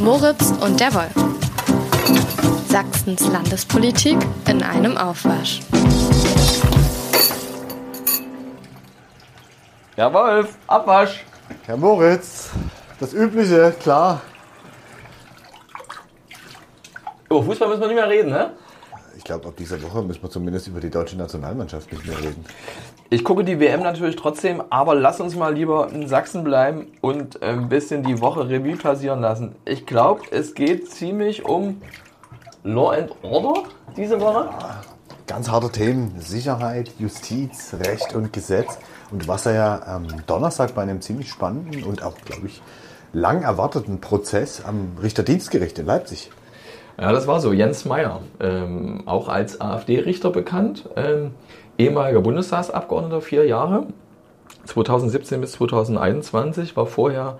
Moritz und der Wolf. Sachsens Landespolitik in einem Aufwasch. Herr Wolf, Abwasch. Herr Moritz, das Übliche, klar. Über Fußball müssen wir nicht mehr reden, ne? Ich glaube, ab dieser Woche müssen wir zumindest über die deutsche Nationalmannschaft nicht mehr reden. Ich gucke die WM natürlich trotzdem, aber lass uns mal lieber in Sachsen bleiben und ein bisschen die Woche Revue passieren lassen. Ich glaube, es geht ziemlich um Law and Order diese Woche. Ganz harte Themen, Sicherheit, Justiz, Recht und Gesetz. Und was er ja am Donnerstag bei einem ziemlich spannenden und auch, glaube ich, lang erwarteten Prozess am Richterdienstgericht in Leipzig. Ja, das war so. Jens Meyer, ähm, auch als AfD-Richter bekannt, ähm, ehemaliger Bundestagsabgeordneter, vier Jahre, 2017 bis 2021, war vorher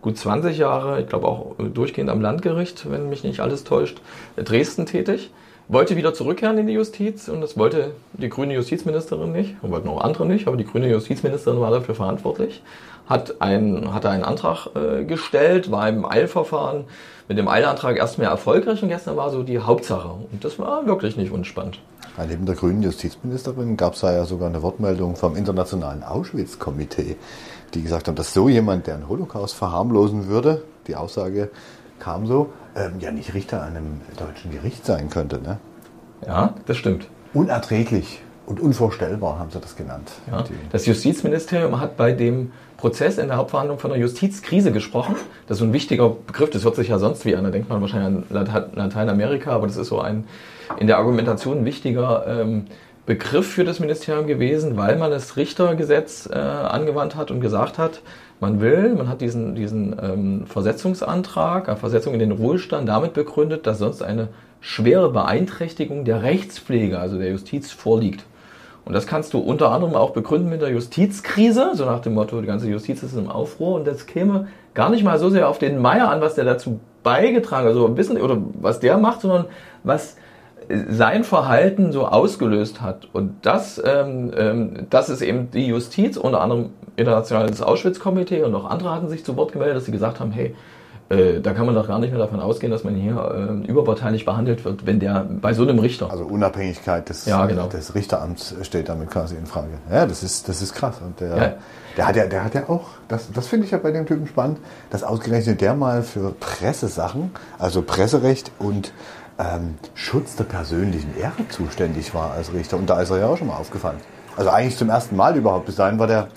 gut 20 Jahre, ich glaube auch durchgehend am Landgericht, wenn mich nicht alles täuscht, Dresden tätig. Wollte wieder zurückkehren in die Justiz und das wollte die grüne Justizministerin nicht, und wollten auch andere nicht, aber die grüne Justizministerin war dafür verantwortlich. Hat, ein, hatte einen Antrag äh, gestellt, war im Eilverfahren mit dem Eilantrag erst mehr erfolgreich und gestern war so die Hauptsache. Und das war wirklich nicht unspannend. Neben der grünen Justizministerin gab es ja sogar eine Wortmeldung vom Internationalen Auschwitz-Komitee, die gesagt haben, dass so jemand, der einen Holocaust verharmlosen würde, die Aussage kam so, ähm, ja nicht Richter an einem deutschen Gericht sein könnte. Ne? Ja, das stimmt. Unerträglich und unvorstellbar haben sie das genannt. Ja. Das Justizministerium hat bei dem Prozess in der Hauptverhandlung von einer Justizkrise gesprochen. Das ist so ein wichtiger Begriff, das hört sich ja sonst wie an. Da denkt man wahrscheinlich an Lateinamerika, aber das ist so ein in der Argumentation ein wichtiger ähm, Begriff für das Ministerium gewesen, weil man das Richtergesetz äh, angewandt hat und gesagt hat, man will, man hat diesen, diesen ähm, Versetzungsantrag, eine Versetzung in den Ruhestand damit begründet, dass sonst eine schwere Beeinträchtigung der Rechtspflege, also der Justiz, vorliegt. Und das kannst du unter anderem auch begründen mit der Justizkrise, so nach dem Motto, die ganze Justiz ist im Aufruhr und das käme gar nicht mal so sehr auf den Meier an, was der dazu beigetragen, also ein bisschen, oder was der macht, sondern was sein Verhalten so ausgelöst hat. Und das, ähm, ähm, das ist eben die Justiz, unter anderem Internationales Auschwitz-Komitee und auch andere hatten sich zu Wort gemeldet, dass sie gesagt haben, hey, äh, da kann man doch gar nicht mehr davon ausgehen, dass man hier äh, überparteilich behandelt wird, wenn der bei so einem Richter. Also Unabhängigkeit des, ja, genau. des Richteramts steht damit quasi in Frage. Ja, das ist, das ist krass. Und der, ja. der hat ja, der hat ja auch, das, das finde ich ja bei dem Typen spannend, dass ausgerechnet der mal für Pressesachen, also Presserecht und ähm, Schutz der persönlichen Ehre zuständig war als Richter. Und da ist er ja auch schon mal aufgefallen. Also eigentlich zum ersten Mal überhaupt. Bis dahin war der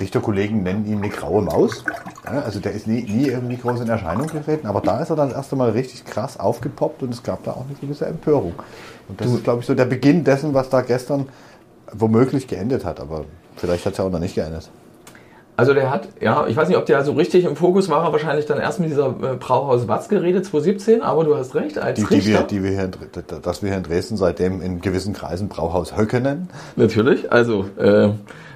Richterkollegen nennen ihn eine graue Maus. Also der ist nie, nie irgendwie groß in Erscheinung getreten, aber da ist er dann das erste Mal richtig krass aufgepoppt und es gab da auch eine gewisse Empörung. Und das du, ist, glaube ich, so der Beginn dessen, was da gestern womöglich geendet hat, aber vielleicht hat es ja auch noch nicht geendet. Also der hat, ja, ich weiß nicht, ob der so richtig im Fokus war, er wahrscheinlich dann erst mit dieser äh, Brauhaus Watz geredet, 2017, aber du hast recht, als die, Richter. Die wir, die wir hier in, dass wir hier in Dresden seitdem in gewissen Kreisen Brauhaus Höcke nennen. Natürlich, also äh,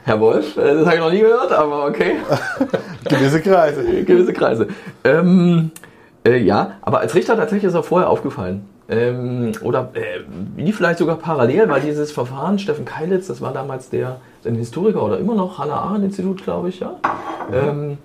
Herr Wolf, äh, das habe ich noch nie gehört, aber okay. Gewisse Kreise. Gewisse Kreise. Ähm, äh, ja, aber als Richter tatsächlich ist er vorher aufgefallen. Ähm, oder äh, wie vielleicht sogar parallel, weil dieses Verfahren, Steffen Keilitz, das war damals der, ein Historiker oder immer noch, Hannah-Arendt-Institut, glaube ich, ja, ähm,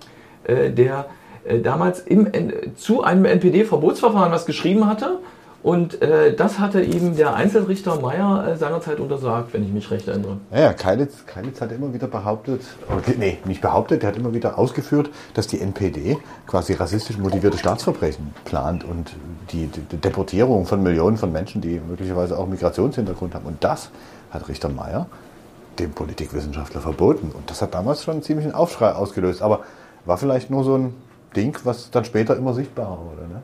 äh, der äh, damals im, zu einem NPD-Verbotsverfahren was geschrieben hatte und äh, das hatte ihm der Einzelrichter Meyer äh, seinerzeit untersagt, wenn ich mich recht erinnere. Ja, ja Keilitz, Keilitz hat immer wieder behauptet, oder, nee, nicht behauptet, der hat immer wieder ausgeführt, dass die NPD quasi rassistisch motivierte Staatsverbrechen plant und die, die Deportierung von Millionen von Menschen, die möglicherweise auch Migrationshintergrund haben. Und das hat Richter Meyer dem Politikwissenschaftler verboten. Und das hat damals schon einen ziemlichen Aufschrei ausgelöst. Aber war vielleicht nur so ein Ding, was dann später immer sichtbarer wurde. Ne?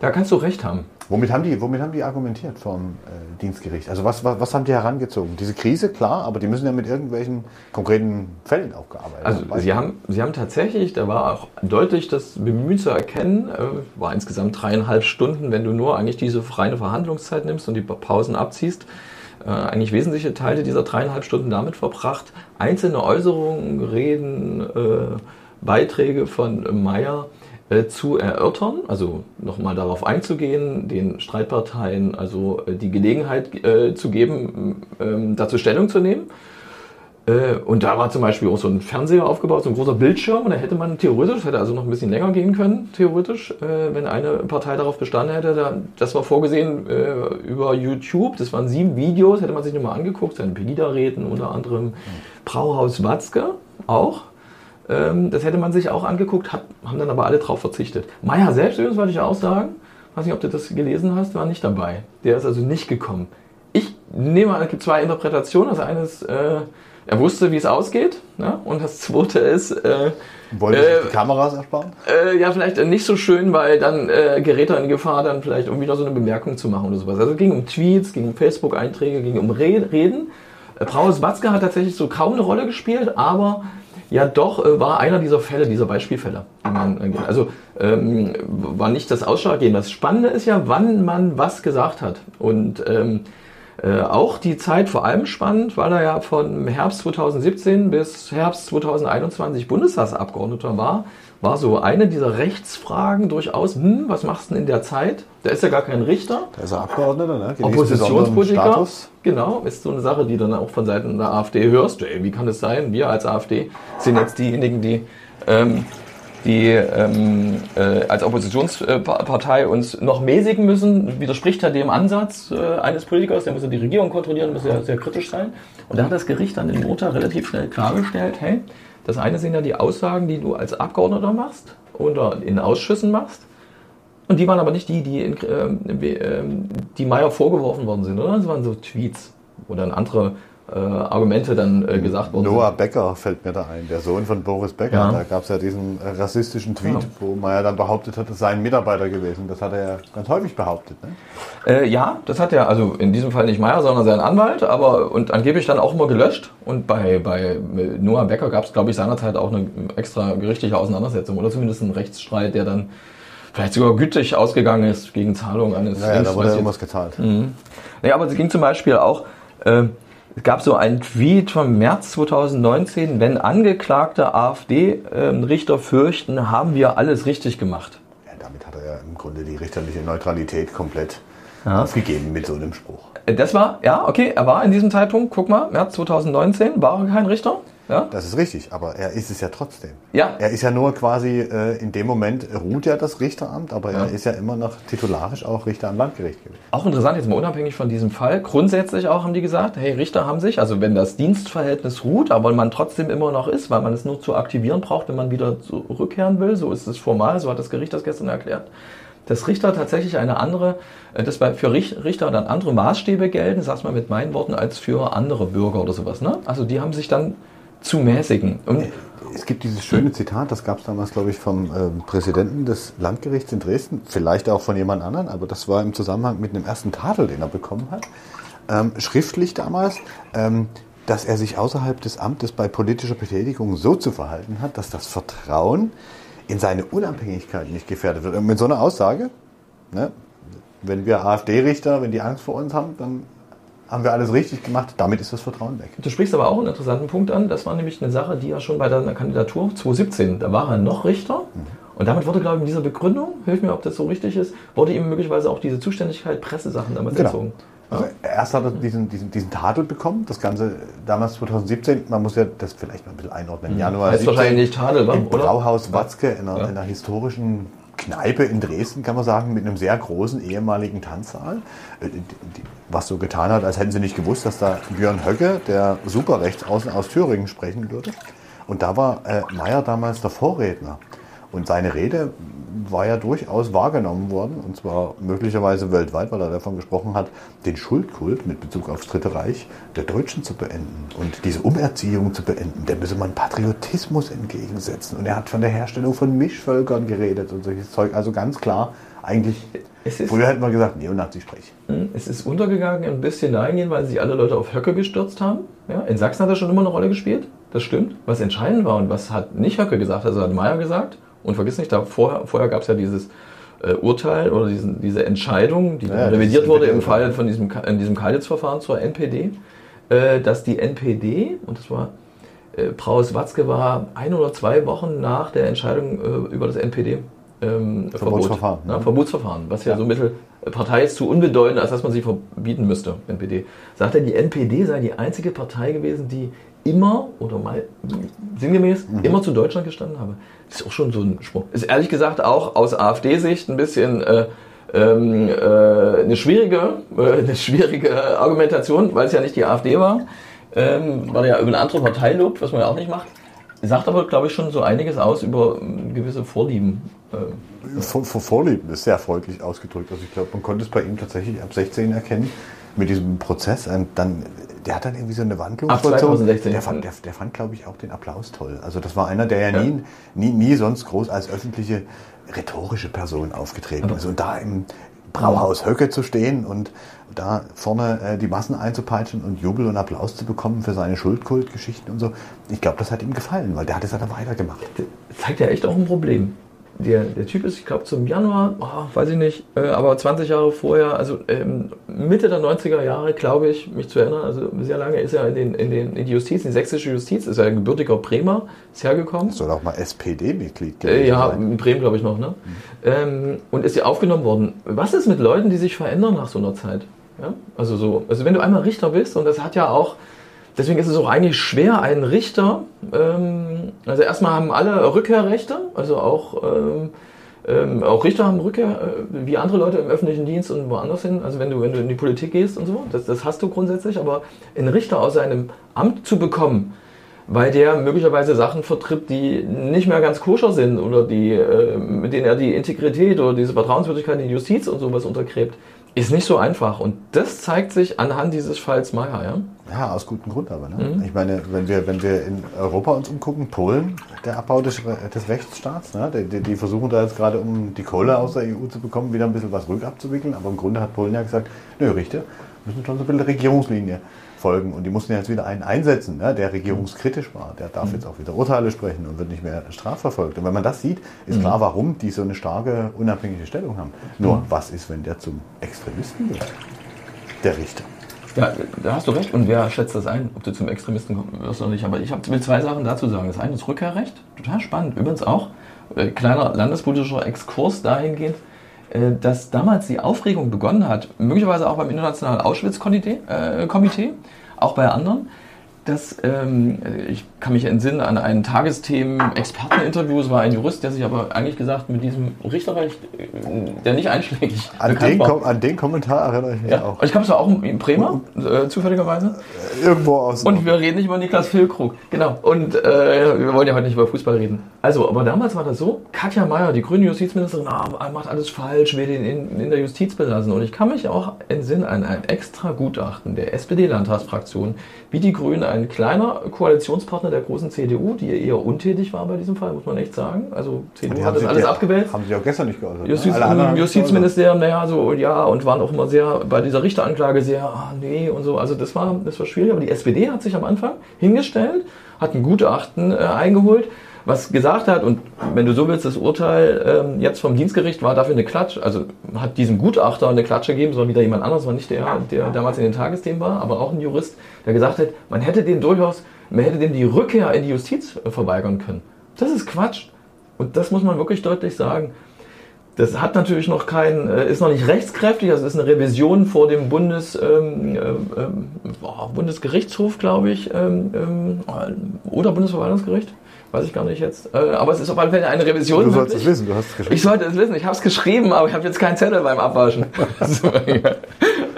Da kannst du recht haben. Womit haben die, womit haben die argumentiert vom äh, Dienstgericht? Also was, was, was haben die herangezogen? Diese Krise, klar, aber die müssen ja mit irgendwelchen konkreten Fällen auch gearbeitet also haben. Also sie haben, sie haben tatsächlich, da war auch deutlich das Bemühen zu erkennen, äh, war insgesamt dreieinhalb Stunden, wenn du nur eigentlich diese reine Verhandlungszeit nimmst und die Pausen abziehst, äh, eigentlich wesentliche Teile dieser dreieinhalb Stunden damit verbracht, einzelne Äußerungen, Reden, äh, Beiträge von Meyer äh, zu erörtern, also nochmal darauf einzugehen, den Streitparteien also äh, die Gelegenheit äh, zu geben, ähm, dazu Stellung zu nehmen. Äh, und da war zum Beispiel auch so ein Fernseher aufgebaut, so ein großer Bildschirm. Und da hätte man theoretisch, hätte also noch ein bisschen länger gehen können, theoretisch, äh, wenn eine Partei darauf bestanden hätte. das war vorgesehen äh, über YouTube. Das waren sieben Videos, hätte man sich nochmal angeguckt. Seine Pegida-Räten, unter anderem Brauhaus Watzke auch. Ähm, das hätte man sich auch angeguckt, haben dann aber alle drauf verzichtet. Meier selbst übrigens, wollte ich auch sagen, weiß nicht, ob du das gelesen hast, war nicht dabei. Der ist also nicht gekommen. Ich nehme an, es gibt zwei Interpretationen. Das eine ist, äh, er wusste, wie es ausgeht. Ne? Und das zweite ist. Äh, Wollte äh, die Kameras ersparen? Äh, ja, vielleicht nicht so schön, weil dann äh, gerät er in Gefahr, dann vielleicht irgendwie noch so eine Bemerkung zu machen oder sowas. Also es ging um Tweets, ging um Facebook-Einträge, ging um Reden. Äh, Braus Watzke hat tatsächlich so kaum eine Rolle gespielt, aber ja doch äh, war einer dieser Fälle, dieser Beispielfälle. also ähm, war nicht das Ausschlaggebende. Das Spannende ist ja, wann man was gesagt hat. Und ähm, äh, auch die Zeit vor allem spannend, weil er ja von Herbst 2017 bis Herbst 2021 Bundestagsabgeordneter war, war so eine dieser Rechtsfragen durchaus, hm, was machst du denn in der Zeit? Da ist ja gar kein Richter. Da ist er Abgeordneter, ne? Oppositionspolitiker. Genau, ist so eine Sache, die dann auch von Seiten der AfD hörst. Ey, wie kann es sein? Wir als AfD sind jetzt diejenigen, die ähm, die ähm, äh, als Oppositionspartei uns noch mäßigen müssen, widerspricht ja dem Ansatz äh, eines Politikers, der muss ja die Regierung kontrollieren, muss ja sehr kritisch sein. Und da hat das Gericht dann den Montag relativ schnell klargestellt, hey, das eine sind ja die Aussagen, die du als Abgeordneter machst oder in Ausschüssen machst. Und die waren aber nicht die, die, in, äh, die Meyer vorgeworfen worden sind, oder? Das waren so Tweets, wo dann andere äh, Argumente dann äh, gesagt wurden. Noah Becker fällt mir da ein, der Sohn von Boris Becker. Ja. Da gab es ja diesen äh, rassistischen Tweet, ja. wo man ja dann behauptet hat, es sei ein Mitarbeiter gewesen. Das hat er ja ganz häufig behauptet. Ne? Äh, ja, das hat er, also in diesem Fall nicht Meyer, sondern sein Anwalt, aber und angeblich dann auch immer gelöscht. Und bei, bei Noah Becker gab es, glaube ich, seinerzeit auch eine extra gerichtliche Auseinandersetzung oder zumindest einen Rechtsstreit, der dann vielleicht sogar gütig ausgegangen ist gegen Zahlung eines. Naja, da wurde irgendwas gezahlt. Mhm. Nee, aber es ging zum Beispiel auch. Äh, es gab so einen Tweet vom März 2019, wenn angeklagte AfD-Richter fürchten, haben wir alles richtig gemacht. Ja, damit hat er ja im Grunde die richterliche Neutralität komplett ja. aufgegeben mit so einem Spruch. Das war, ja, okay, er war in diesem Zeitpunkt, guck mal, März 2019, war er kein Richter. Ja? Das ist richtig, aber er ist es ja trotzdem. Ja. Er ist ja nur quasi, äh, in dem Moment ruht ja das Richteramt, aber ja. er ist ja immer noch titularisch auch Richter am Landgericht gewesen. Auch interessant, jetzt mal unabhängig von diesem Fall. Grundsätzlich auch haben die gesagt, hey, Richter haben sich, also wenn das Dienstverhältnis ruht, aber man trotzdem immer noch ist, weil man es nur zu aktivieren braucht, wenn man wieder zurückkehren will, so ist es formal, so hat das Gericht das gestern erklärt dass Richter tatsächlich eine andere, äh, dass für Richter dann andere Maßstäbe gelten, sag's mal mit meinen Worten, als für andere Bürger oder sowas. Ne? Also die haben sich dann zu mäßigen. Und es gibt dieses schöne Zitat, das gab es damals, glaube ich, vom äh, Präsidenten des Landgerichts in Dresden, vielleicht auch von jemand anderem, aber das war im Zusammenhang mit einem ersten Tadel, den er bekommen hat, ähm, schriftlich damals, ähm, dass er sich außerhalb des Amtes bei politischer Betätigung so zu verhalten hat, dass das Vertrauen in seine Unabhängigkeit nicht gefährdet wird. Und mit so einer Aussage, ne, wenn wir AfD-Richter, wenn die Angst vor uns haben, dann haben wir alles richtig gemacht, damit ist das Vertrauen weg. Du sprichst aber auch einen interessanten Punkt an. Das war nämlich eine Sache, die er schon bei deiner Kandidatur 2017, da war er noch Richter. Mhm. Und damit wurde, glaube ich, in dieser Begründung, hilf mir, ob das so richtig ist, wurde ihm möglicherweise auch diese Zuständigkeit Pressesachen damals genau. entzogen. Also erst hat er diesen, diesen, diesen Tadel bekommen, das Ganze damals 2017, man muss ja das vielleicht mal ein bisschen einordnen. Mhm. Januar heißt 17, wahrscheinlich nicht Tadel, im oder? Brauhaus Watzke in einer, ja. in einer historischen Kneipe in Dresden, kann man sagen, mit einem sehr großen ehemaligen Tanzsaal, äh, was so getan hat, als hätten sie nicht gewusst, dass da Björn Höcke, der Superrechtsaußen aus Thüringen, sprechen würde. Und da war äh, Meyer damals der Vorredner. Und seine Rede war ja durchaus wahrgenommen worden, und zwar möglicherweise weltweit, weil er davon gesprochen hat, den Schuldkult mit Bezug aufs Dritte Reich der Deutschen zu beenden und diese Umerziehung zu beenden. Der müsse man Patriotismus entgegensetzen. Und er hat von der Herstellung von Mischvölkern geredet und solches Zeug. Also ganz klar, eigentlich, früher hätten wir gesagt, Neonazi-Sprech. Hm, es ist untergegangen ein bisschen dahingehend, weil sich alle Leute auf Höcke gestürzt haben. Ja, in Sachsen hat er schon immer eine Rolle gespielt, das stimmt. Was entscheidend war und was hat nicht Höcke gesagt, also hat Meyer gesagt, und vergiss nicht, da vorher, vorher gab es ja dieses äh, Urteil oder diesen, diese Entscheidung, die ja, revidiert wurde im Fall von diesem, in diesem Kalitz-Verfahren zur NPD, äh, dass die NPD, und das war äh, Braus-Watzke war ein oder zwei Wochen nach der Entscheidung äh, über das NPD ähm, Verbotsverfahren. Verbot, ne? Verbotsverfahren, was ja, ja so Mittel Partei ist zu unbedeutend, als dass man sie verbieten müsste, NPD. Sagt er, die NPD sei die einzige Partei gewesen, die immer oder mal sinngemäß mhm. immer zu Deutschland gestanden habe. Das ist auch schon so ein Sprung. Ist ehrlich gesagt auch aus AfD-Sicht ein bisschen äh, ähm, äh, eine, schwierige, äh, eine schwierige Argumentation, weil es ja nicht die AfD war, ähm, weil er ja über eine andere Partei lobt, was man ja auch nicht macht. Sagt aber, glaube ich, schon so einiges aus über ähm, gewisse Vorlieben. Äh. Vor, vor Vorlieben ist sehr freundlich ausgedrückt. Also ich glaube, man konnte es bei ihm tatsächlich ab 16 erkennen mit diesem Prozess. Und dann, der hat dann irgendwie so eine Wandlung. Ab 2016. Der fand, der, der fand glaube ich, auch den Applaus toll. Also das war einer, der ja, ja. Nie, nie, nie sonst groß als öffentliche rhetorische Person aufgetreten ist. Und da im Brauhaus Höcke zu stehen und da vorne äh, die Massen einzupeitschen und Jubel und Applaus zu bekommen für seine Schuldkultgeschichten und so. Ich glaube, das hat ihm gefallen, weil der hat es dann weitergemacht. Das zeigt ja echt auch ein Problem der, der Typ ist, ich glaube, zum Januar, oh, weiß ich nicht, äh, aber 20 Jahre vorher, also ähm, Mitte der 90er Jahre, glaube ich, mich zu erinnern, also sehr lange ist er in, den, in, den, in die Justiz, in die sächsische Justiz, ist er ein gebürtiger Bremer, ist hergekommen. Soll auch mal SPD-Mitglied gewesen äh, Ja, in Bremen, glaube ich, noch, ne? Mhm. Ähm, und ist ja aufgenommen worden. Was ist mit Leuten, die sich verändern nach so einer Zeit? Ja? Also so, also wenn du einmal Richter bist, und das hat ja auch Deswegen ist es auch eigentlich schwer, einen Richter, ähm, also erstmal haben alle Rückkehrrechte, also auch, ähm, ähm, auch Richter haben Rückkehr, äh, wie andere Leute im öffentlichen Dienst und woanders hin, also wenn du, wenn du in die Politik gehst und so, das, das hast du grundsätzlich, aber einen Richter aus seinem Amt zu bekommen, weil der möglicherweise Sachen vertritt, die nicht mehr ganz koscher sind oder die, äh, mit denen er die Integrität oder diese Vertrauenswürdigkeit in die Justiz und sowas untergräbt, ist nicht so einfach. Und das zeigt sich anhand dieses Falls Meyer. Ja, ja aus gutem Grund aber. Ne? Mhm. Ich meine, wenn wir, wenn wir in Europa uns umgucken, Polen, der Abbau des, des Rechtsstaats, ne? die, die, versuchen da jetzt gerade, um die Kohle aus der EU zu bekommen, wieder ein bisschen was rückabzuwickeln. Aber im Grunde hat Polen ja gesagt, nö, Richter müssen schon so ein bisschen Regierungslinie folgen. Und die mussten jetzt wieder einen einsetzen, ne, der regierungskritisch war. Der darf mhm. jetzt auch wieder Urteile sprechen und wird nicht mehr strafverfolgt. Und wenn man das sieht, ist mhm. klar, warum die so eine starke, unabhängige Stellung haben. Nur, mhm. was ist, wenn der zum Extremisten wird? Der Richter. Ja, da hast du recht. Und wer schätzt das ein, ob du zum Extremisten wirst oder nicht? Aber ich will zwei Sachen dazu sagen. Das eine ist Rückkehrrecht. Total spannend. Übrigens auch, äh, kleiner landespolitischer Exkurs dahingehend, äh, dass damals die Aufregung begonnen hat, möglicherweise auch beim Internationalen Auschwitz-Komitee, äh, auch bei anderen, dass ähm, ich kann mich entsinnen an ein Tagesthemen-Experteninterview. Es war ein Jurist, der sich aber eigentlich gesagt mit diesem Richterrecht, äh, der nicht einschlägig an den, war. An den Kommentar erinnere ich mich ja. auch. Ich glaube, es war auch in Bremer, äh, zufälligerweise. Irgendwo aus. Und wir reden nicht über Niklas Füllkrug. Genau. Und äh, wir wollen ja heute nicht über Fußball reden. Also, aber damals war das so, Katja Mayer, die grüne Justizministerin, ah, macht alles falsch, will den in, in der Justiz belassen. Und ich kann mich auch entsinnen an ein extra Gutachten der SPD-Landtagsfraktion, wie die Grünen ein kleiner Koalitionspartner der großen CDU, die eher untätig war bei diesem Fall, muss man echt sagen. Also CDU hat das alles abgewählt. Haben sie auch gestern nicht geäußert. Justiz, ne? Justizministerium, naja, so ja, und waren auch immer sehr bei dieser Richteranklage sehr, ah, nee und so. Also das war, das war schwierig. Aber die SPD hat sich am Anfang hingestellt, hat ein Gutachten äh, eingeholt was gesagt hat, und wenn du so willst, das Urteil ähm, jetzt vom Dienstgericht war dafür eine Klatsche, also hat diesem Gutachter eine Klatsche gegeben, sondern wieder jemand anderes, war nicht der, der damals in den Tagesthemen war, aber auch ein Jurist, der gesagt hat, man hätte den durchaus, man hätte dem die Rückkehr in die Justiz verweigern können. Das ist Quatsch. Und das muss man wirklich deutlich sagen. Das hat natürlich noch kein, äh, ist noch nicht rechtskräftig, also ist eine Revision vor dem Bundes, ähm, äh, Bundesgerichtshof, glaube ich, ähm, ähm, oder Bundesverwaltungsgericht weiß ich gar nicht jetzt. Äh, aber es ist auf alle Fälle eine Revision. Du sollst es wissen, du hast es geschrieben. Ich sollte es wissen, ich habe es geschrieben, aber ich habe jetzt keinen Zettel beim Abwaschen. so, ja.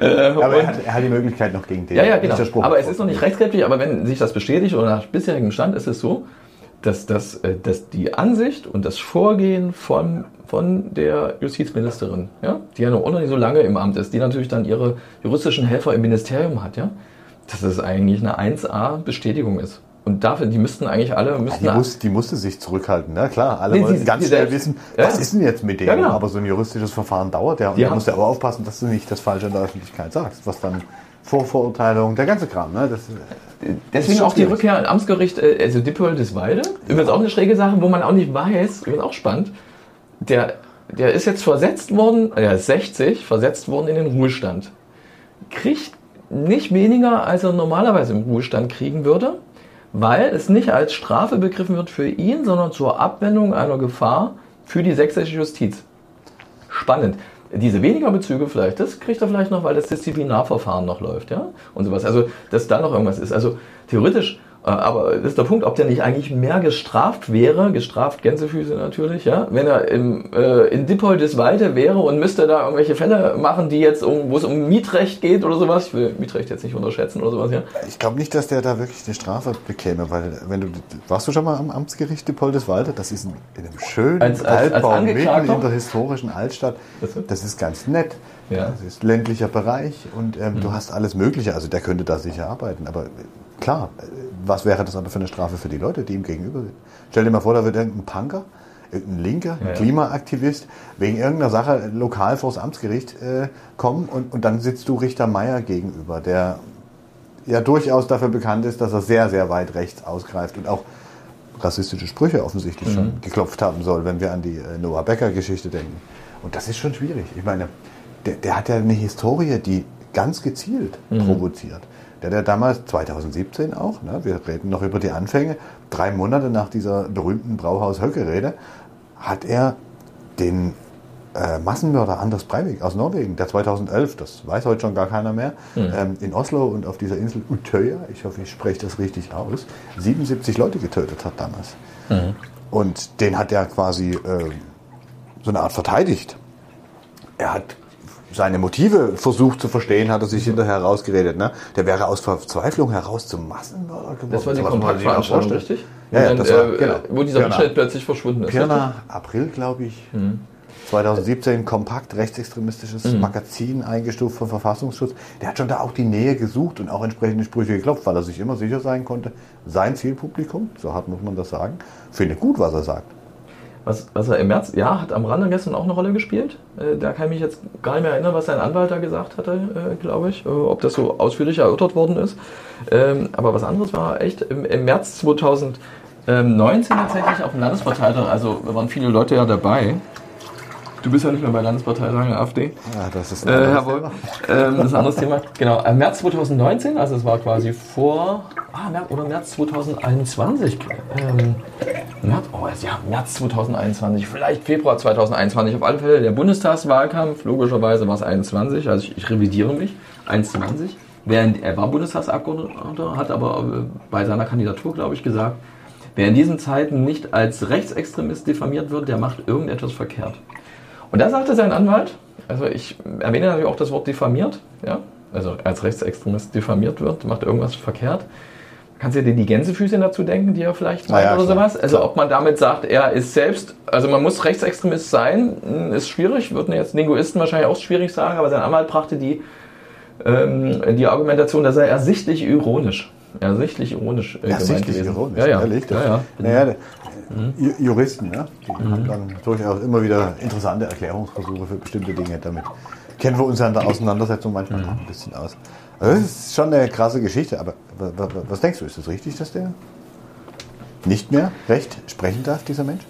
äh, aber er hat, er hat, die Möglichkeit noch gegen den Ja, ja, genau. Aber es ist noch nicht rechtskräftig, aber wenn sich das bestätigt oder nach bisherigem Stand ist es so, dass, das, äh, dass die Ansicht und das Vorgehen von, von der Justizministerin, ja, die ja noch nicht so lange im Amt ist, die natürlich dann ihre juristischen Helfer im Ministerium hat, ja, dass das eigentlich eine 1A-Bestätigung ist. Und dafür, die müssten eigentlich alle. Müssten ja, die, muss, die, musste sich zurückhalten, ne? klar. Alle nee, wollen ganz schnell wissen, ja. was ist denn jetzt mit dem? Ja, genau. Aber so ein juristisches Verfahren dauert ja. Und da musst du aber aufpassen, dass du nicht das Falsche in der Öffentlichkeit sagst, was dann Vorverurteilung, der ganze Kram. Ne? Das, Deswegen auch die Rückkehr ans Amtsgericht, äh, also Dippoldesweide. Übrigens auch eine schräge Sache, wo man auch nicht weiß, übrigens auch spannend. Der, der ist jetzt versetzt worden, er ist 60, versetzt worden in den Ruhestand. Kriegt nicht weniger, als er normalerweise im Ruhestand kriegen würde weil es nicht als Strafe begriffen wird für ihn, sondern zur Abwendung einer Gefahr für die sächsische Justiz. Spannend. Diese weniger Bezüge vielleicht, das kriegt er vielleicht noch, weil das Disziplinarverfahren noch läuft, ja, und sowas. Also, dass da noch irgendwas ist. Also, theoretisch aber das ist der Punkt, ob der nicht eigentlich mehr gestraft wäre, gestraft Gänsefüße natürlich, ja, wenn er im, äh, in Dippoldiswalde wäre und müsste da irgendwelche Fälle machen, die jetzt um, wo es um Mietrecht geht oder sowas. Ich will Mietrecht jetzt nicht unterschätzen oder sowas, ja. Ich glaube nicht, dass der da wirklich eine Strafe bekäme, weil wenn du warst du schon mal am Amtsgericht Dippoldiswalde? Das ist in, in einem schönen als, als, Altbau als mitten in der historischen Altstadt. Das ist ganz nett. Ja. Das ist ländlicher Bereich und ähm, mhm. du hast alles Mögliche. Also der könnte da sicher arbeiten, aber klar, was wäre das aber für eine Strafe für die Leute, die ihm gegenüber sind? Stell dir mal vor, da wird irgendein Punker, irgendein Linker, ein ja, Klimaaktivist wegen irgendeiner Sache lokal vors Amtsgericht äh, kommen und, und dann sitzt du Richter Meier gegenüber, der ja durchaus dafür bekannt ist, dass er sehr, sehr weit rechts ausgreift und auch rassistische Sprüche offensichtlich mhm. schon geklopft haben soll, wenn wir an die äh, Noah Becker-Geschichte denken. Und das ist schon schwierig. Ich meine, der, der hat ja eine Historie, die ganz gezielt mhm. provoziert. Der hat ja damals, 2017 auch, ne, wir reden noch über die Anfänge, drei Monate nach dieser berühmten Brauhaus-Höcke-Rede, hat er den äh, Massenmörder Anders Breivik aus Norwegen, der 2011, das weiß heute schon gar keiner mehr, mhm. ähm, in Oslo und auf dieser Insel Utøya, ich hoffe, ich spreche das richtig aus, 77 Leute getötet hat damals. Mhm. Und den hat er quasi äh, so eine Art verteidigt. Er hat seine Motive versucht zu verstehen, hat er sich hinterher herausgeredet. Ne? Der wäre aus Verzweiflung heraus zum Massenmörder geworden. Das war die Kompaktveranstaltung, richtig? Ja, ja, das war, äh, genau. Wo dieser Pirna. Abschnitt plötzlich verschwunden ist. Pirna, April, glaube ich. Mhm. 2017 kompakt rechtsextremistisches mhm. Magazin eingestuft vom Verfassungsschutz. Der hat schon da auch die Nähe gesucht und auch entsprechende Sprüche geklopft, weil er sich immer sicher sein konnte, sein Zielpublikum, so hart muss man das sagen, findet gut, was er sagt. Was, was er im März, ja, hat am Rande gestern auch eine Rolle gespielt. Äh, da kann ich mich jetzt gar nicht mehr erinnern, was sein Anwalt da gesagt hatte, äh, glaube ich, äh, ob das so ausführlich erörtert worden ist. Ähm, aber was anderes war echt im, im März 2019 tatsächlich auf dem Landesparteitag, also waren viele Leute ja dabei. Du bist ja nicht mehr bei Landesparteitagen der AfD. Ja, das ist ein äh, anderes Thema. Ähm, das ist ein anderes Thema. Genau, im März 2019, also es war quasi vor, ah, März, oder März 2021. Ähm, März, oh, ja, März 2021, vielleicht Februar 2021. Auf alle Fälle der Bundestagswahlkampf, logischerweise war es 21, also ich, ich revidiere mich, 21. Während er war Bundestagsabgeordneter, hat aber äh, bei seiner Kandidatur, glaube ich, gesagt, wer in diesen Zeiten nicht als Rechtsextremist diffamiert wird, der macht irgendetwas verkehrt. Und da sagte sein Anwalt, also ich erwähne natürlich auch das Wort diffamiert, ja, also als Rechtsextremist diffamiert wird, macht irgendwas verkehrt. Kannst du dir die Gänsefüße dazu denken, die er vielleicht macht ja, oder klar. sowas? Also ob man damit sagt, er ist selbst, also man muss Rechtsextremist sein, ist schwierig, würden jetzt Linguisten wahrscheinlich auch schwierig sagen, aber sein Anwalt brachte die, ähm, die Argumentation, dass er ersichtlich ironisch ersichtlich ironisch äh, ersichtlich gemeint ironisch, ja, ja. ehrlich. Ja, ja. Naja, mhm. Juristen, ne? die mhm. haben dann durchaus immer wieder interessante Erklärungsversuche für bestimmte Dinge. Damit kennen wir uns ja in der Auseinandersetzung manchmal mhm. ein bisschen aus. Also das ist schon eine krasse Geschichte, aber was denkst du, ist es das richtig, dass der nicht mehr recht sprechen darf, dieser Mensch?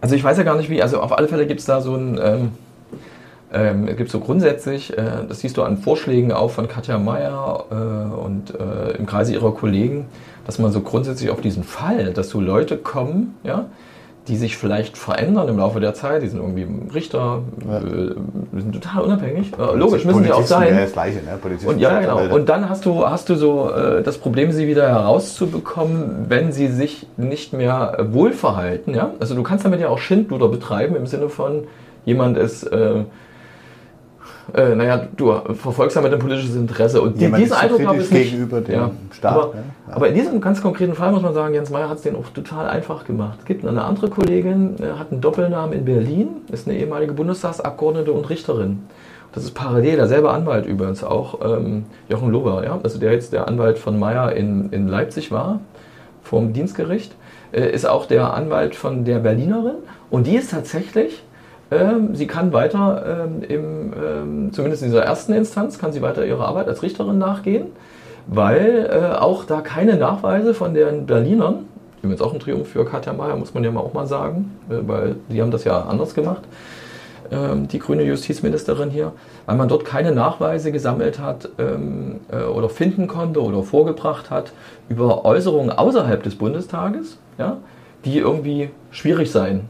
Also ich weiß ja gar nicht wie, also auf alle Fälle gibt es da so ein... Ähm, ähm, es gibt so grundsätzlich, äh, das siehst du an Vorschlägen auch von Katja Mayer äh, und äh, im Kreise ihrer Kollegen, dass man so grundsätzlich auf diesen Fall, dass so Leute kommen, ja, die sich vielleicht verändern im Laufe der Zeit, die sind irgendwie Richter, ja. äh, sind total unabhängig. Äh, logisch müssen sie auch sein. Ja, das Gleiche, ne? Polizisten und ja, genau. Und dann hast du, hast du so äh, das Problem, sie wieder herauszubekommen, wenn sie sich nicht mehr wohlverhalten. Ja? Also du kannst damit ja auch Schindluder betreiben im Sinne von jemand ist äh, naja, du verfolgst damit ein politisches Interesse. Und Jemand diesen Eindruck habe ich nicht. gegenüber dem ja, Staat. Aber, ja. aber, in diesem ganz konkreten Fall muss man sagen, Jens Meyer hat es den auch total einfach gemacht. Es gibt eine andere Kollegin, äh, hat einen Doppelnamen in Berlin, ist eine ehemalige Bundestagsabgeordnete und Richterin. Das ist parallel, derselbe Anwalt übrigens auch, ähm, Jochen Lober, ja? also der jetzt der Anwalt von Meyer in, in Leipzig war, vom Dienstgericht, äh, ist auch der Anwalt von der Berlinerin. Und die ist tatsächlich ähm, sie kann weiter, ähm, im, ähm, zumindest in dieser ersten Instanz, kann sie weiter ihrer Arbeit als Richterin nachgehen, weil äh, auch da keine Nachweise von den Berlinern, übrigens auch ein Triumph für Katja Mayer, muss man ja mal auch mal sagen, äh, weil die haben das ja anders gemacht, die grüne Justizministerin hier, weil man dort keine Nachweise gesammelt hat äh, oder finden konnte oder vorgebracht hat über Äußerungen außerhalb des Bundestages, ja, die irgendwie schwierig seien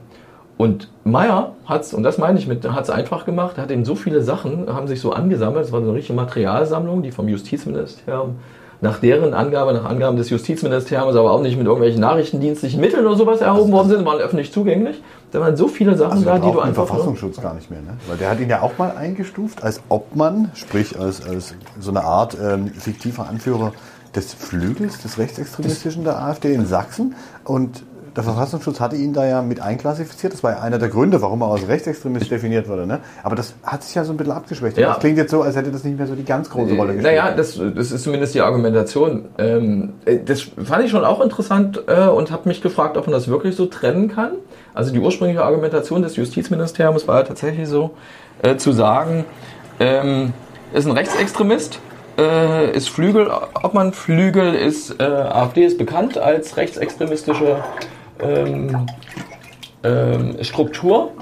und Meyer hat es, und das meine ich mit, hat es einfach gemacht, hat eben so viele Sachen, haben sich so angesammelt, es war so eine richtige Materialsammlung, die vom Justizministerium nach deren Angabe, nach Angaben des Justizministeriums, aber auch nicht mit irgendwelchen nachrichtendienstlichen Mitteln oder sowas erhoben worden sind, waren öffentlich zugänglich. Da waren so viele Sachen also da, die du einfach. Verfassungsschutz gar nicht mehr, ne? Weil der hat ihn ja auch mal eingestuft als Obmann, sprich als, als so eine Art ähm, fiktiver Anführer des Flügels, des Rechtsextremistischen der AfD in Sachsen. Und der Verfassungsschutz hatte ihn da ja mit einklassifiziert. Das war ja einer der Gründe, warum er als Rechtsextremist definiert wurde. Ne? Aber das hat sich ja so ein bisschen abgeschwächt. Ja. Das klingt jetzt so, als hätte das nicht mehr so die ganz große Rolle gespielt. Naja, das, das ist zumindest die Argumentation. Ähm, äh, das fand ich schon auch interessant äh, und habe mich gefragt, ob man das wirklich so trennen kann. Also die ursprüngliche Argumentation des Justizministeriums war ja tatsächlich so, äh, zu sagen, ähm, ist ein Rechtsextremist, äh, ist Flügel, ob man Flügel ist, äh, AfD ist bekannt als rechtsextremistische ähm, ähm, Struktur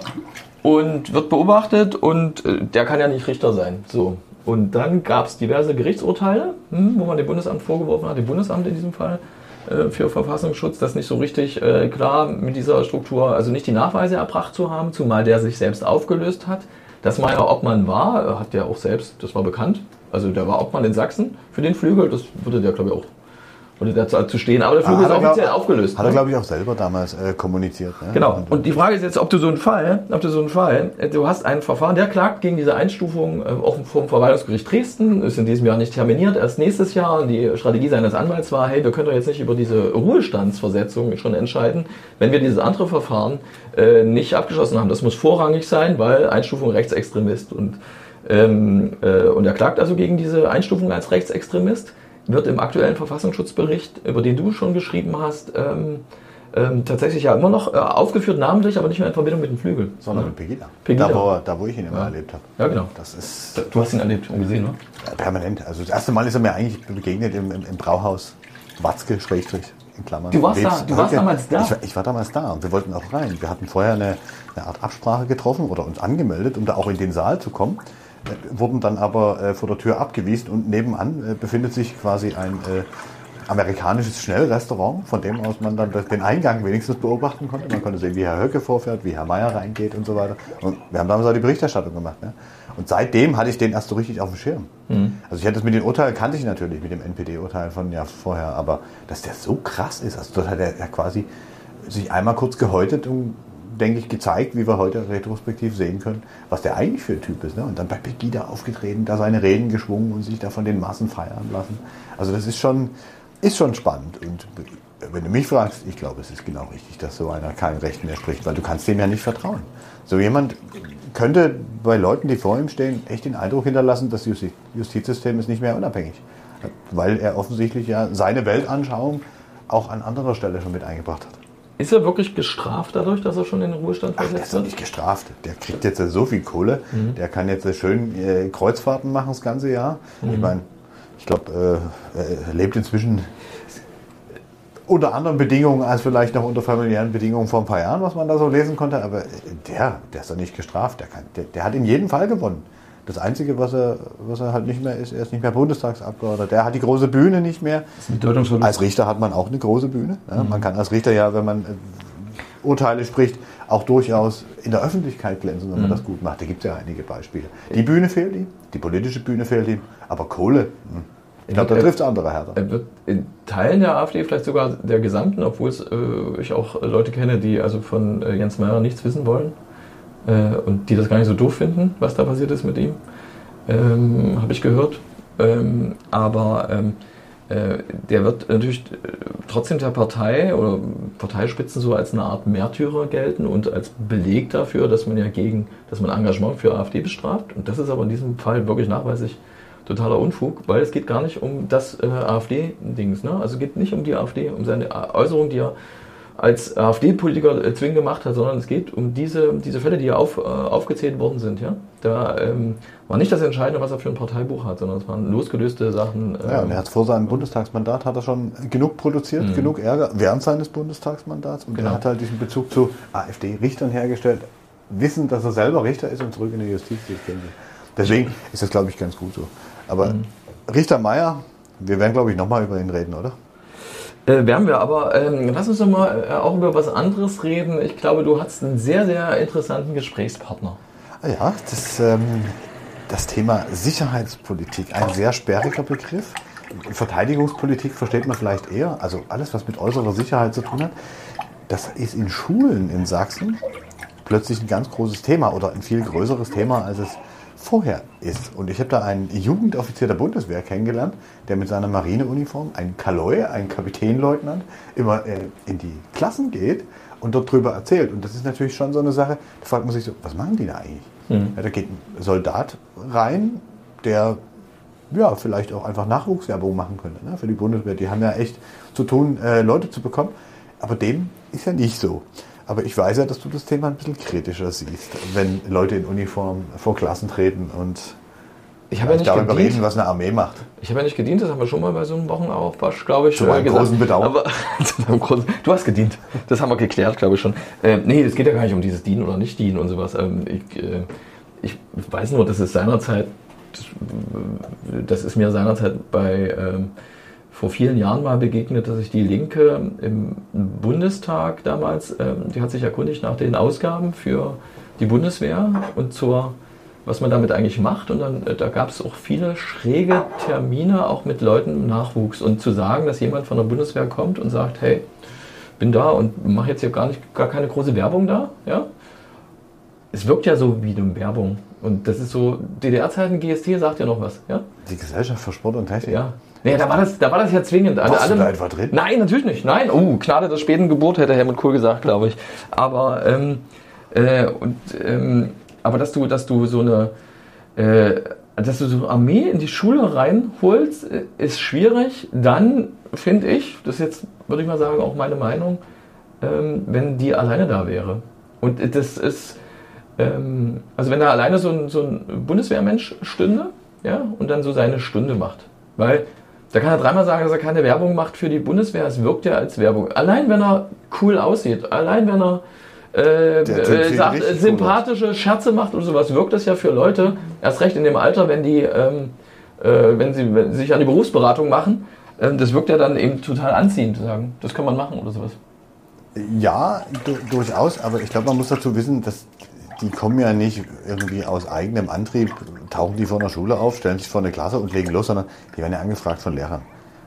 und wird beobachtet und äh, der kann ja nicht Richter sein. So. Und dann gab es diverse Gerichtsurteile, hm, wo man dem Bundesamt vorgeworfen hat, dem Bundesamt in diesem Fall, äh, für Verfassungsschutz, das nicht so richtig äh, klar mit dieser Struktur, also nicht die Nachweise erbracht zu haben, zumal der sich selbst aufgelöst hat. Dass Meyer Obmann war, hat ja auch selbst, das war bekannt, also der war Obmann in Sachsen für den Flügel, das würde der glaube ich auch oder dazu zu stehen. Aber der Flug ah, ist offiziell glaub, aufgelöst. Hat er, ne? glaube ich, auch selber damals äh, kommuniziert. Ne? Genau. Und die Frage ist jetzt, ob du so einen Fall, ob du so einen Fall, äh, du hast ein Verfahren, der klagt gegen diese Einstufung äh, auch vom Verwaltungsgericht Dresden, ist in diesem Jahr nicht terminiert, erst nächstes Jahr. Und die Strategie seines Anwalts war, hey, wir können doch jetzt nicht über diese Ruhestandsversetzung schon entscheiden, wenn wir dieses andere Verfahren äh, nicht abgeschlossen haben. Das muss vorrangig sein, weil Einstufung Rechtsextremist und ähm, äh, und er klagt also gegen diese Einstufung als Rechtsextremist wird im aktuellen Verfassungsschutzbericht, über den du schon geschrieben hast, ähm, ähm, tatsächlich ja immer noch äh, aufgeführt, namentlich, aber nicht mehr in Verbindung mit dem Flügel. Sondern mit Pegida. Pegida. Da, wo, da, wo ich ihn immer ja. erlebt habe. Ja, genau. Das ist, du hast ihn erlebt und gesehen, ne? Permanent. Also das erste Mal ist er mir eigentlich begegnet im, im, im Brauhaus Watzke, Schrägstrich, in Klammern. Du warst, da, du warst damals da? Ich war, ich war, damals da und wir wollten auch rein. Wir hatten vorher eine, eine Art Absprache getroffen oder uns angemeldet, um da auch in den Saal zu kommen wurden dann aber äh, vor der Tür abgewiesen und nebenan äh, befindet sich quasi ein äh, amerikanisches Schnellrestaurant, von dem aus man dann den Eingang wenigstens beobachten konnte. Man konnte sehen, wie Herr Höcke vorfährt, wie Herr Meier reingeht und so weiter. Und wir haben damals auch die Berichterstattung gemacht. Ne? Und seitdem hatte ich den erst so richtig auf dem Schirm. Mhm. Also ich hatte es mit den Urteilen, kannte ich natürlich, mit dem NPD-Urteil von ja vorher, aber dass der so krass ist, also dort hat er ja quasi sich einmal kurz gehäutet und denke ich, gezeigt, wie wir heute retrospektiv sehen können, was der eigentlich für ein Typ ist. Ne? Und dann bei Pegida aufgetreten, da seine Reden geschwungen und sich da von den Massen feiern lassen. Also das ist schon, ist schon spannend. Und wenn du mich fragst, ich glaube, es ist genau richtig, dass so einer kein Recht mehr spricht, weil du kannst dem ja nicht vertrauen. So jemand könnte bei Leuten, die vor ihm stehen, echt den Eindruck hinterlassen, das Justizsystem ist nicht mehr unabhängig. Weil er offensichtlich ja seine Weltanschauung auch an anderer Stelle schon mit eingebracht hat. Ist er wirklich gestraft dadurch, dass er schon in den Ruhestand versetzt wird? Der ist nicht gestraft. Der kriegt jetzt so viel Kohle. Mhm. Der kann jetzt schön äh, Kreuzfahrten machen das ganze Jahr. Mhm. Ich meine, ich glaube, äh, er lebt inzwischen unter anderen Bedingungen als vielleicht noch unter familiären Bedingungen vor ein paar Jahren, was man da so lesen konnte. Aber der, der ist doch nicht gestraft. Der, kann, der, der hat in jedem Fall gewonnen. Das Einzige, was er, was er halt nicht mehr ist, er ist nicht mehr Bundestagsabgeordneter. Der hat die große Bühne nicht mehr. Als Richter hat man auch eine große Bühne. Ja, mhm. Man kann als Richter ja, wenn man äh, Urteile spricht, auch durchaus in der Öffentlichkeit glänzen, wenn man mhm. das gut macht. Da gibt es ja einige Beispiele. Die Bühne fehlt ihm, die politische Bühne fehlt ihm, aber Kohle, hm. ich glaube, da trifft es andere härter. Er wird in Teilen der AfD, vielleicht sogar der gesamten, obwohl äh, ich auch Leute kenne, die also von äh, Jens Meyer nichts wissen wollen, äh, und die das gar nicht so doof finden, was da passiert ist mit ihm, ähm, habe ich gehört. Ähm, aber ähm, äh, der wird natürlich äh, trotzdem der Partei oder Parteispitzen so als eine Art Märtyrer gelten und als Beleg dafür, dass man ja gegen, dass man Engagement für AfD bestraft. Und das ist aber in diesem Fall wirklich nachweislich totaler Unfug, weil es geht gar nicht um das äh, AfD-Dings. Ne? Also es geht nicht um die AfD, um seine Äußerung, die er als AfD-Politiker äh, zwingend gemacht hat, sondern es geht um diese, diese Fälle, die ja auf, äh, aufgezählt worden sind. Ja? Da ähm, war nicht das Entscheidende, was er für ein Parteibuch hat, sondern es waren losgelöste Sachen. Ähm, ja, und er hat vor seinem Bundestagsmandat hat er schon genug produziert, mhm. genug Ärger während seines Bundestagsmandats und genau. er hat halt diesen Bezug zu AfD-Richtern hergestellt, wissend, dass er selber Richter ist und zurück in die Justiz geht. Deswegen ist das, glaube ich, ganz gut so. Aber mhm. Richter Meier, wir werden, glaube ich, nochmal über ihn reden, oder? Äh, werden wir, aber ähm, lass uns doch mal äh, auch über was anderes reden. Ich glaube, du hast einen sehr, sehr interessanten Gesprächspartner. Ah ja, das, ähm, das Thema Sicherheitspolitik, ein sehr sperriger Begriff. Verteidigungspolitik versteht man vielleicht eher, also alles, was mit äußerer Sicherheit zu tun hat, das ist in Schulen in Sachsen plötzlich ein ganz großes Thema oder ein viel größeres Thema, als es vorher ist. Und ich habe da einen Jugendoffizier der Bundeswehr kennengelernt, der mit seiner Marineuniform, ein Kaloi, ein Kapitänleutnant, immer äh, in die Klassen geht und dort drüber erzählt. Und das ist natürlich schon so eine Sache, da fragt man sich so, was machen die da eigentlich? Mhm. Ja, da geht ein Soldat rein, der ja, vielleicht auch einfach Nachwuchswerbung machen könnte ne, für die Bundeswehr. Die haben ja echt zu tun, äh, Leute zu bekommen. Aber dem ist ja nicht so. Aber ich weiß ja, dass du das Thema ein bisschen kritischer siehst, wenn Leute in Uniform vor Klassen treten und ich habe ja nicht darüber gedient. reden, was eine Armee macht. Ich habe ja nicht gedient, das haben wir schon mal bei so einem Wochenaufwasch, glaube ich. Zu meinem gesagt. großen Bedauern. Aber, du hast gedient. Das haben wir geklärt, glaube ich schon. Äh, nee, es geht ja gar nicht um dieses Dienen oder nicht Dienen und sowas. Ähm, ich, äh, ich weiß nur, dass es seinerzeit, das, das ist mir seinerzeit bei ähm, vor vielen Jahren mal begegnet, dass sich die Linke im Bundestag damals, ähm, die hat sich erkundigt nach den Ausgaben für die Bundeswehr und zur was man damit eigentlich macht. Und dann, äh, da gab es auch viele schräge Termine, auch mit Leuten im Nachwuchs. Und zu sagen, dass jemand von der Bundeswehr kommt und sagt, hey, bin da und mache jetzt hier gar nicht gar keine große Werbung da, ja. Es wirkt ja so wie eine Werbung. Und das ist so, DDR-Zeiten, GST sagt ja noch was, ja? Die Gesellschaft für Sport und Technik. Ja. Nee, da war das, da war das ja zwingend. Warst alle, du da etwa drin? Nein, natürlich nicht. Nein. Oh, Gnade der späten Geburt, hätte Helmut Kohl gesagt, glaube ich. Aber, ähm, äh, und, ähm, aber dass du, dass du so eine, äh, dass du so eine Armee in die Schule reinholst, äh, ist schwierig. Dann finde ich, das ist jetzt, würde ich mal sagen, auch meine Meinung, ähm, wenn die alleine da wäre. Und das ist, ähm, also wenn da alleine so ein, so ein Bundeswehrmensch stünde, ja, und dann so seine Stunde macht. Weil da kann er dreimal sagen, dass er keine Werbung macht für die Bundeswehr. Es wirkt ja als Werbung. Allein wenn er cool aussieht, allein wenn er äh, äh, sagt, sympathische Scherze macht oder sowas, wirkt das ja für Leute, erst recht in dem Alter, wenn die, ähm, äh, wenn sie wenn sich an die Berufsberatung machen, äh, das wirkt ja dann eben total anziehend, zu sagen, das kann man machen oder sowas. Ja, durchaus, aber ich glaube, man muss dazu wissen, dass die kommen ja nicht irgendwie aus eigenem Antrieb, tauchen die vor einer Schule auf, stellen sich vor eine Klasse und legen los, sondern die werden ja angefragt von Lehrern.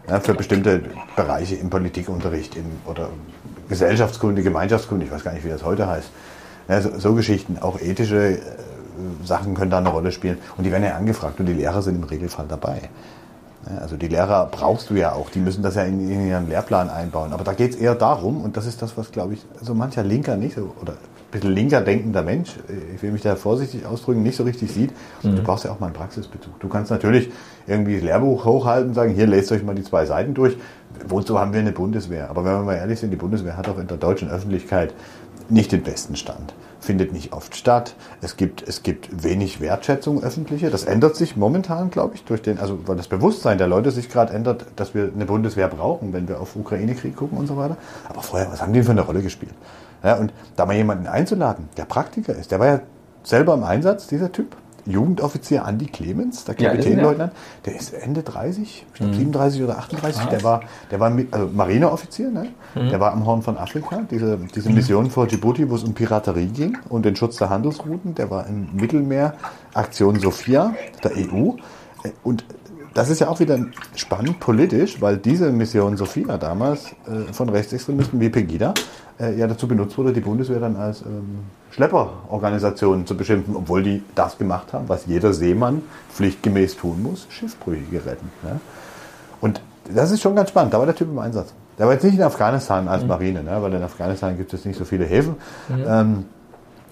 Ja, für bestimmte Bereiche im Politikunterricht im, oder Gesellschaftskunde, Gemeinschaftskunde, ich weiß gar nicht, wie das heute heißt. Ja, so, so, Geschichten, auch ethische äh, Sachen können da eine Rolle spielen. Und die werden ja angefragt und die Lehrer sind im Regelfall dabei. Ja, also die Lehrer brauchst du ja auch, die müssen das ja in, in ihren Lehrplan einbauen. Aber da geht es eher darum, und das ist das, was, glaube ich, so mancher Linker nicht so, oder bisschen linker denkender Mensch, ich will mich da vorsichtig ausdrücken, nicht so richtig sieht. Mhm. Du brauchst ja auch mal einen Praxisbezug. Du kannst natürlich irgendwie das Lehrbuch hochhalten und sagen, hier lest euch mal die zwei Seiten durch. Wozu haben wir eine Bundeswehr? Aber wenn wir mal ehrlich sind, die Bundeswehr hat auch in der deutschen Öffentlichkeit nicht den besten Stand. Findet nicht oft statt. Es gibt, es gibt wenig Wertschätzung öffentliche. Das ändert sich momentan, glaube ich, durch den, also weil das Bewusstsein der Leute sich gerade ändert, dass wir eine Bundeswehr brauchen, wenn wir auf Ukraine-Krieg gucken und so weiter. Aber vorher, was haben die für eine Rolle gespielt? Ja, und da mal jemanden einzuladen, der Praktiker ist, der war ja selber im Einsatz, dieser Typ. Jugendoffizier Andi Clemens, der Kapitänleutnant, der ist Ende 30, ich glaube 37 oder 38, der war, der war also Marineoffizier, ne? Mhm. der war am Horn von Afrika, diese, diese mhm. Mission vor Djibouti, wo es um Piraterie ging und den Schutz der Handelsrouten, der war im Mittelmeer, Aktion Sophia der EU und das ist ja auch wieder spannend politisch, weil diese Mission Sophia damals äh, von Rechtsextremisten wie Pegida äh, ja dazu benutzt wurde, die Bundeswehr dann als ähm, Schlepperorganisation zu beschimpfen, obwohl die das gemacht haben, was jeder Seemann pflichtgemäß tun muss, Schiffbrüchige retten. Ne? Und das ist schon ganz spannend. Da war der Typ im Einsatz. Der war jetzt nicht in Afghanistan als mhm. Marine, ne? weil in Afghanistan gibt es nicht so viele Häfen. Mhm. Ähm,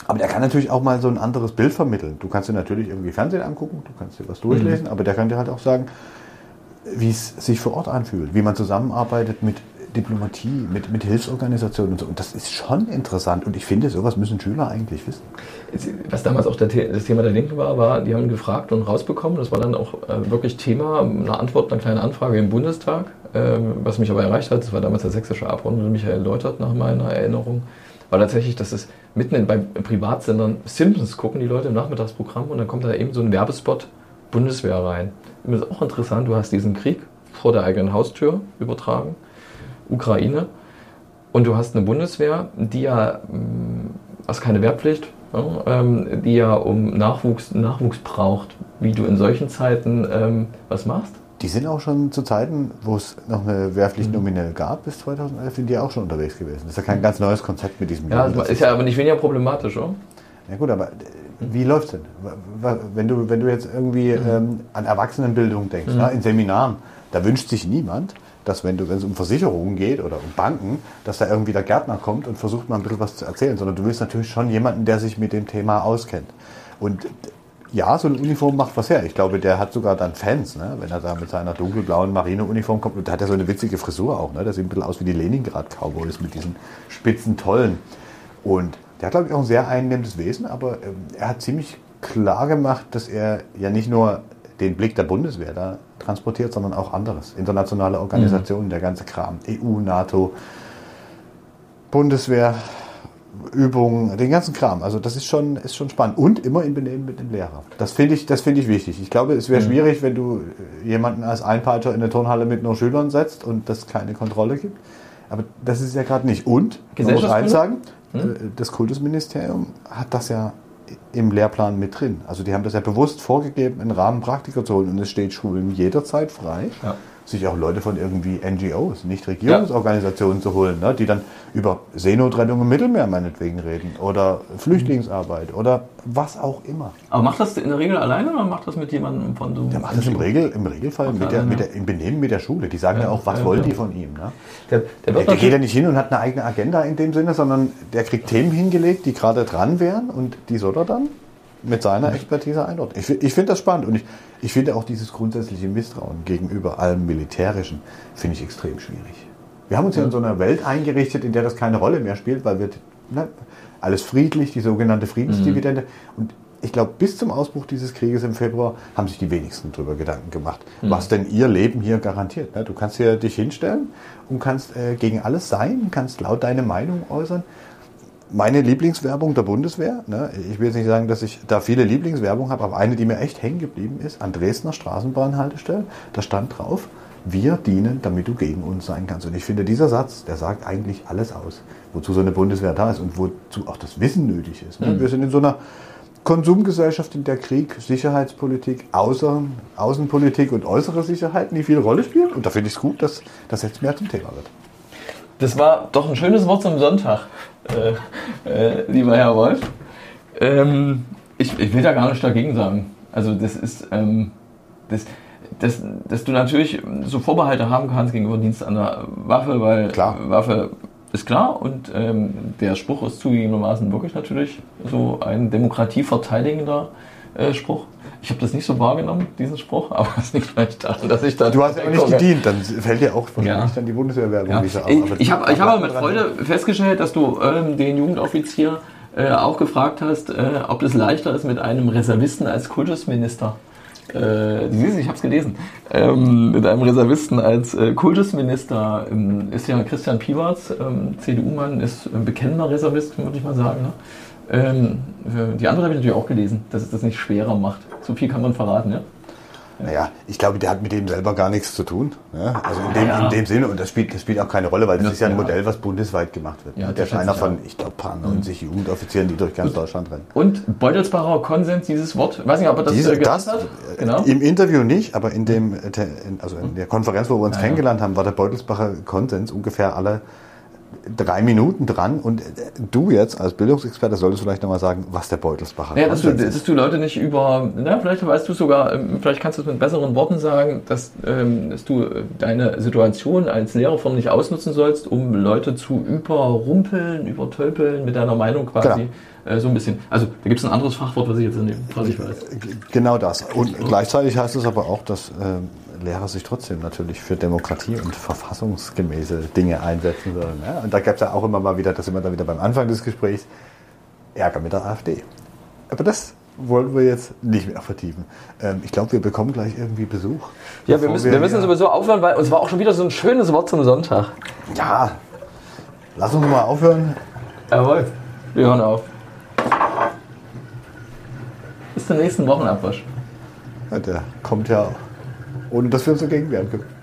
aber der kann natürlich auch mal so ein anderes Bild vermitteln. Du kannst dir natürlich irgendwie Fernsehen angucken, du kannst dir was durchlesen, mhm. aber der kann dir halt auch sagen, wie es sich vor Ort anfühlt, wie man zusammenarbeitet mit Diplomatie, mit, mit Hilfsorganisationen und so. Und das ist schon interessant. Und ich finde, sowas müssen Schüler eigentlich wissen. Was damals auch das Thema der Linken war, war, die haben gefragt und rausbekommen. Das war dann auch äh, wirklich Thema, eine Antwort, eine kleine Anfrage im Bundestag. Ähm, was mich aber erreicht hat, das war damals der sächsische Abgeordnete Michael Leutert nach meiner Erinnerung, war tatsächlich, dass es mitten in, bei Privatsendern Simpsons gucken die Leute im Nachmittagsprogramm und dann kommt da eben so ein Werbespot Bundeswehr rein. Das ist auch interessant, du hast diesen Krieg vor der eigenen Haustür übertragen Ukraine. Und du hast eine Bundeswehr, die ja, also keine Wehrpflicht, ja, ähm, die ja um Nachwuchs, Nachwuchs braucht, wie du in solchen Zeiten ähm, was machst. Die sind auch schon zu Zeiten, wo es noch eine Wehrpflicht nominell gab, bis 2011 sind die auch schon unterwegs gewesen. Das ist ja kein ganz neues Konzept mit diesem Ja, ist ja aber nicht weniger problematisch, oder? Ja gut, aber wie läuft es denn? Wenn du, wenn du jetzt irgendwie ähm, an Erwachsenenbildung denkst, mhm. ne, in Seminaren, da wünscht sich niemand, dass wenn es um Versicherungen geht oder um Banken, dass da irgendwie der Gärtner kommt und versucht mal ein bisschen was zu erzählen, sondern du willst natürlich schon jemanden, der sich mit dem Thema auskennt. Und ja, so eine Uniform macht was her. Ich glaube, der hat sogar dann Fans, ne? wenn er da mit seiner dunkelblauen Marineuniform kommt. Und da hat er so eine witzige Frisur auch. Ne? Der sieht ein bisschen aus wie die Leningrad-Cowboys mit diesen spitzen Tollen. Und der hat, glaube ich, auch ein sehr einnehmendes Wesen, aber ähm, er hat ziemlich klar gemacht, dass er ja nicht nur den Blick der Bundeswehr da transportiert, sondern auch anderes. Internationale Organisationen, mhm. der ganze Kram. EU, NATO, Bundeswehr, Übungen, den ganzen Kram. Also das ist schon, ist schon spannend. Und immer in Benehmen mit dem Lehrer. Das finde ich, das ich wichtig. Ich glaube, es wäre mhm. schwierig, wenn du jemanden als Einpeitscher in eine Turnhalle mit nur Schülern setzt und das keine Kontrolle gibt. Aber das ist ja gerade nicht. Und, man muss eins sagen, mhm. das Kultusministerium hat das ja im Lehrplan mit drin. Also die haben das ja bewusst vorgegeben, einen Rahmen Praktiker zu holen. Und es steht Schulen jederzeit frei. Ja sich auch Leute von irgendwie NGOs, nicht Regierungsorganisationen ja. zu holen, ne, die dann über Seenotrettung im Mittelmeer meinetwegen reden oder Flüchtlingsarbeit oder was auch immer. Aber macht das in der Regel alleine oder macht das mit jemandem von so? Der macht das im, Regel, im Regelfall mit der, mit der, im Benehmen mit der Schule. Die sagen ja, ja auch, was ja, wollen die von ihm. Ne? Der, der, der, der geht ja nicht hin und hat eine eigene Agenda in dem Sinne, sondern der kriegt Themen hingelegt, die gerade dran wären und die soll er dann mit seiner Expertise einordnen. Ich, ich finde das spannend und ich, ich finde auch dieses grundsätzliche Misstrauen gegenüber allem Militärischen finde ich extrem schwierig. Wir haben uns ja in so einer Welt eingerichtet, in der das keine Rolle mehr spielt, weil wir ne, alles friedlich, die sogenannte Friedensdividende. Mhm. Und ich glaube, bis zum Ausbruch dieses Krieges im Februar haben sich die wenigsten darüber Gedanken gemacht, mhm. was denn ihr Leben hier garantiert. Ne? Du kannst hier dich hinstellen und kannst äh, gegen alles sein, kannst laut deine Meinung äußern meine Lieblingswerbung der Bundeswehr. Ne? Ich will jetzt nicht sagen, dass ich da viele Lieblingswerbung habe, aber eine, die mir echt hängen geblieben ist, an Dresdner Straßenbahnhaltestellen, da stand drauf, wir dienen, damit du gegen uns sein kannst. Und ich finde, dieser Satz, der sagt eigentlich alles aus, wozu so eine Bundeswehr da ist und wozu auch das Wissen nötig ist. Ne? Mhm. Wir sind in so einer Konsumgesellschaft, in der Krieg, Sicherheitspolitik, Außen, Außenpolitik und äußere Sicherheit nie viel Rolle spielen. Und da finde ich es gut, dass das jetzt mehr zum Thema wird. Das war doch ein schönes Wort zum Sonntag, äh, äh, lieber Herr Wolf. Ähm, ich, ich, will da gar nicht dagegen sagen. Also das ist, ähm, das, das, dass du natürlich so Vorbehalte haben kannst gegenüber Dienst an der Waffe, weil klar. Waffe ist klar und ähm, der Spruch ist zugegebenermaßen wirklich natürlich so ein demokratieverteidigender äh, Spruch. Ich habe das nicht so wahrgenommen, diesen Spruch, aber es liegt vielleicht daran, dass ich da. Du hast ja auch nicht gedient, dann fällt dir auch wahrscheinlich ja. dann die Bundeswehrwerbung ja. nicht so Ich, ich habe ich hab mit Freude festgestellt, dass du ähm, den Jugendoffizier äh, auch gefragt hast, äh, ob es leichter ist mit einem Reservisten als Kultusminister. Äh, ich habe es gelesen. Ähm, mit einem Reservisten als äh, Kultusminister ähm, ist ja Christian Piwarz, ähm, CDU-Mann, ist ein bekennender Reservist, würde ich mal sagen. Ne? Ähm, die andere habe ich natürlich auch gelesen, dass es das nicht schwerer macht. So viel kann man verraten, ja? Naja, ich glaube, der hat mit dem selber gar nichts zu tun. Ja? Also in dem, ja. in dem Sinne, und das spielt, das spielt auch keine Rolle, weil das, das ist ja ein Modell, was bundesweit gemacht wird. Ja, der ist einer von, ich glaube, paar 90 mhm. Jugendoffizieren, die durch ganz Deutschland rennen. Und Beutelsbacher Konsens, dieses Wort, weiß nicht, ob er das Diese, äh, das, hat? Genau. Im Interview nicht, aber in dem, also in der Konferenz, wo wir uns kennengelernt haben, war der Beutelsbacher Konsens ungefähr alle drei Minuten dran und du jetzt als Bildungsexperte solltest vielleicht nochmal sagen, was der Beutelsbacher ja, dass du, dass du Leute nicht über, na, vielleicht weißt du sogar, ähm, vielleicht kannst du es mit besseren Worten sagen, dass, ähm, dass du deine Situation als Lehrer nicht ausnutzen sollst, um Leute zu überrumpeln, übertölpeln mit deiner Meinung quasi. Genau. Äh, so ein bisschen. Also da gibt es ein anderes Fachwort, was ich jetzt nicht weiß. Genau das. Und gleichzeitig heißt es aber auch, dass ähm, Lehrer sich trotzdem natürlich für Demokratie und verfassungsgemäße Dinge einsetzen sollen. Ja? Und da gab es ja auch immer mal wieder, das sind wir dann wieder beim Anfang des Gesprächs, Ärger mit der AfD. Aber das wollen wir jetzt nicht mehr vertiefen. Ähm, ich glaube, wir bekommen gleich irgendwie Besuch. Ja, wir müssen, wir, wir müssen sowieso aufhören, weil uns war auch schon wieder so ein schönes Wort zum Sonntag. Ja, lass uns mal aufhören. Jawohl, wir hören auf. Bis zum nächsten Wochenabwasch. Ja, der kommt ja ohne dass wir uns dagegen wehren können.